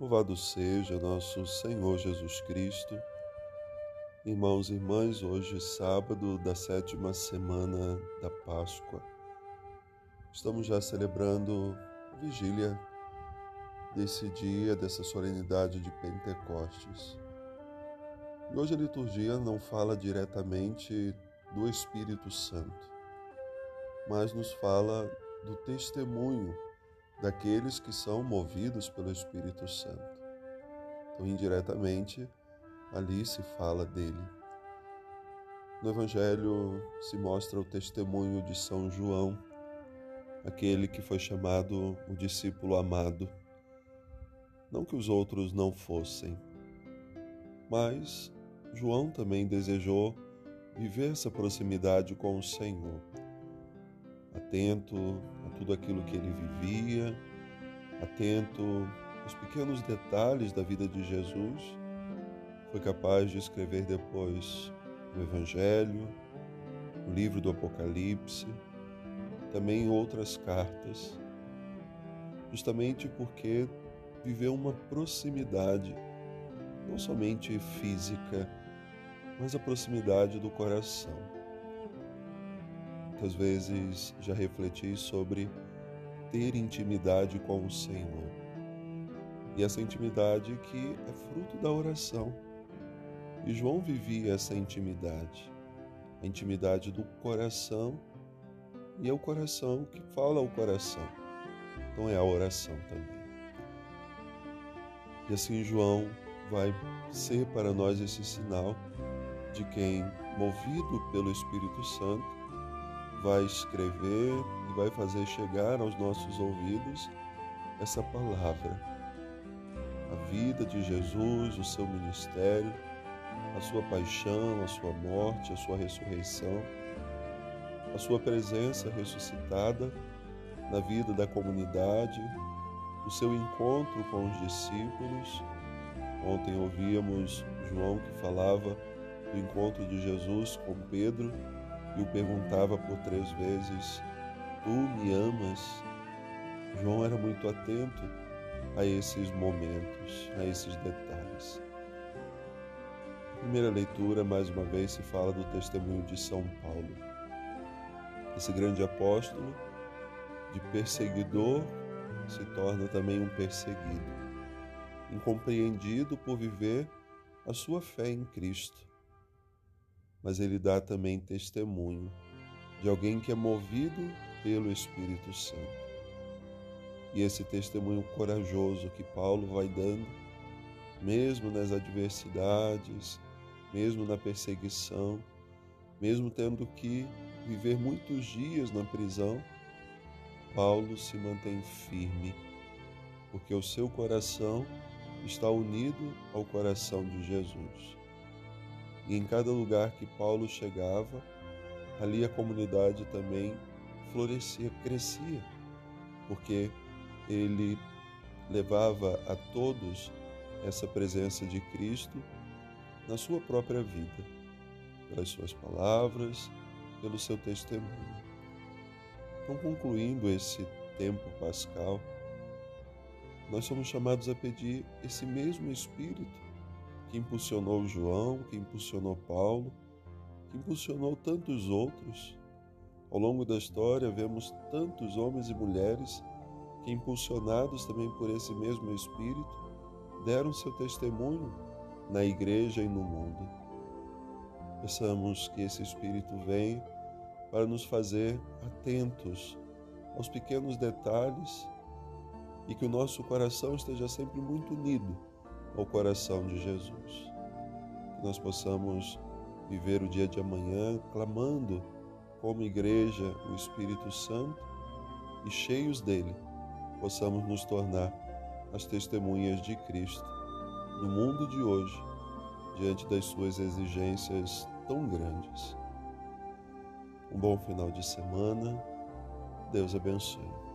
Louvado seja nosso Senhor Jesus Cristo. Irmãos e irmãs, hoje sábado da sétima semana da Páscoa. Estamos já celebrando a vigília desse dia, dessa solenidade de Pentecostes. E hoje a liturgia não fala diretamente do Espírito Santo, mas nos fala do testemunho daqueles que são movidos pelo Espírito Santo. Então, indiretamente, ali se fala dele. No Evangelho se mostra o testemunho de São João, aquele que foi chamado o discípulo amado. Não que os outros não fossem, mas João também desejou viver essa proximidade com o Senhor atento a tudo aquilo que ele vivia, atento aos pequenos detalhes da vida de Jesus, foi capaz de escrever depois o Evangelho, o livro do Apocalipse, também outras cartas, justamente porque viveu uma proximidade, não somente física, mas a proximidade do coração Quantas vezes já refleti sobre ter intimidade com o Senhor? E essa intimidade que é fruto da oração. E João vivia essa intimidade, a intimidade do coração, e é o coração que fala ao coração. Então é a oração também. E assim João vai ser para nós esse sinal de quem, movido pelo Espírito Santo, vai escrever e vai fazer chegar aos nossos ouvidos essa palavra. A vida de Jesus, o seu ministério, a sua paixão, a sua morte, a sua ressurreição, a sua presença ressuscitada na vida da comunidade, o seu encontro com os discípulos. Ontem ouvíamos João que falava do encontro de Jesus com Pedro e o perguntava por três vezes: Tu me amas? João era muito atento a esses momentos, a esses detalhes. primeira leitura, mais uma vez, se fala do testemunho de São Paulo. Esse grande apóstolo, de perseguidor, se torna também um perseguido, incompreendido por viver a sua fé em Cristo mas ele dá também testemunho de alguém que é movido pelo Espírito Santo. E esse testemunho corajoso que Paulo vai dando, mesmo nas adversidades, mesmo na perseguição, mesmo tendo que viver muitos dias na prisão, Paulo se mantém firme, porque o seu coração está unido ao coração de Jesus. E em cada lugar que Paulo chegava, ali a comunidade também florescia, crescia, porque ele levava a todos essa presença de Cristo na sua própria vida, pelas suas palavras, pelo seu testemunho. Então, concluindo esse tempo pascal, nós somos chamados a pedir esse mesmo Espírito que impulsionou João, que impulsionou Paulo, que impulsionou tantos outros. Ao longo da história, vemos tantos homens e mulheres que, impulsionados também por esse mesmo Espírito, deram seu testemunho na igreja e no mundo. Peçamos que esse Espírito venha para nos fazer atentos aos pequenos detalhes e que o nosso coração esteja sempre muito unido ao coração de Jesus. Que nós possamos viver o dia de amanhã clamando como igreja o Espírito Santo e cheios dele possamos nos tornar as testemunhas de Cristo no mundo de hoje, diante das suas exigências tão grandes. Um bom final de semana. Deus abençoe.